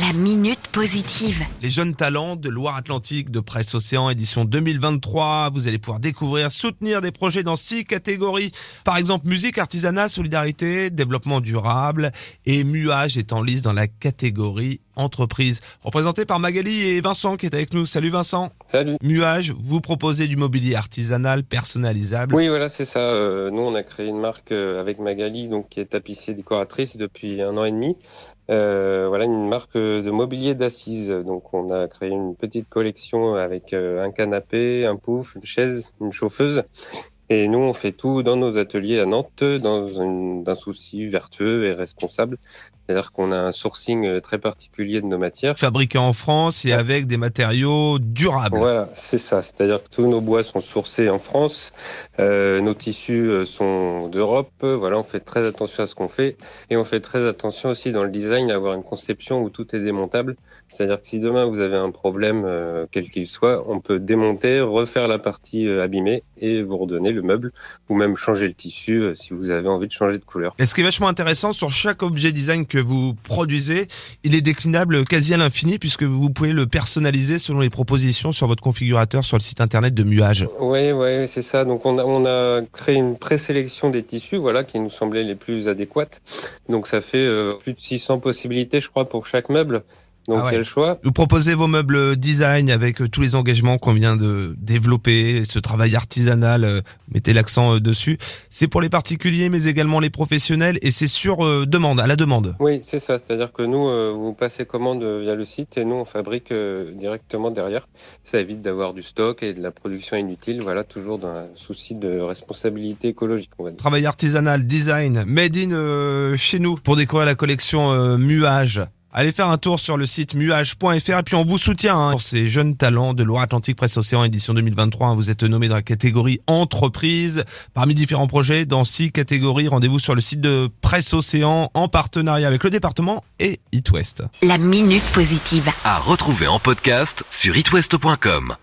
La minute positive. Les jeunes talents de Loire-Atlantique de Presse Océan édition 2023. Vous allez pouvoir découvrir, soutenir des projets dans six catégories. Par exemple, musique, artisanat, solidarité, développement durable et muage est en liste dans la catégorie entreprise. Représenté par Magali et Vincent qui est avec nous. Salut Vincent. Salut. Muage, vous proposez du mobilier artisanal personnalisable. Oui, voilà, c'est ça. Euh, nous, on a créé une marque euh, avec Magali, donc qui est tapissier décoratrice depuis un an et demi. Euh, voilà, une marque de mobilier d'assises. Donc, on a créé une petite collection avec euh, un canapé, un pouf, une chaise, une chauffeuse. Et nous, on fait tout dans nos ateliers à Nantes, dans un souci vertueux et responsable. C'est-à-dire qu'on a un sourcing euh, très particulier de nos matières. Fabriqué en France et avec des matériaux durables. Voilà, c'est ça. C'est-à-dire que tous nos bois sont sourcés en France, euh, nos tissus euh, sont d'Europe. Voilà, on fait très attention à ce qu'on fait et on fait très attention aussi dans le design à avoir une conception où tout est démontable. C'est-à-dire que si demain vous avez un problème euh, quel qu'il soit, on peut démonter, refaire la partie abîmée et vous redonner le meuble ou même changer le tissu si vous avez envie de changer de couleur. Et ce qui est vachement intéressant sur chaque objet design que vous produisez, il est déclinable quasi à l'infini puisque vous pouvez le personnaliser selon les propositions sur votre configurateur sur le site internet de Muage. Oui, oui, c'est ça. Donc on a, on a créé une présélection des tissus, voilà, qui nous semblaient les plus adéquates. Donc ça fait euh, plus de 600 possibilités, je crois, pour chaque meuble. Donc Ah ouais. quel choix? Vous proposez vos meubles design avec euh, tous les engagements qu'on vient de développer, ce travail artisanal, euh, mettez l'accent euh, dessus. C'est pour les particuliers mais également les professionnels et c'est sur euh, demande, à la demande. Oui, c'est ça. C'est-à-dire que nous, euh, vous passez commande via le site et nous, on fabrique euh, directement derrière. Ça évite d'avoir du stock et de la production inutile. Voilà, toujours dans un souci de responsabilité écologique, on va dire. Travail artisanal, design, made in chez nous pour découvrir la collection Muage. Allez faire un tour sur le site muage.fr et puis on vous soutient hein, pour ces jeunes talents de Loire-Atlantique Presse Océan édition 2023. hein. Vous êtes nommé dans la catégorie entreprise parmi différents projets dans six catégories. Rendez-vous sur le site de Presse Océan en partenariat avec le département et It West. La minute positive. à retrouver en podcast sur itwest.com.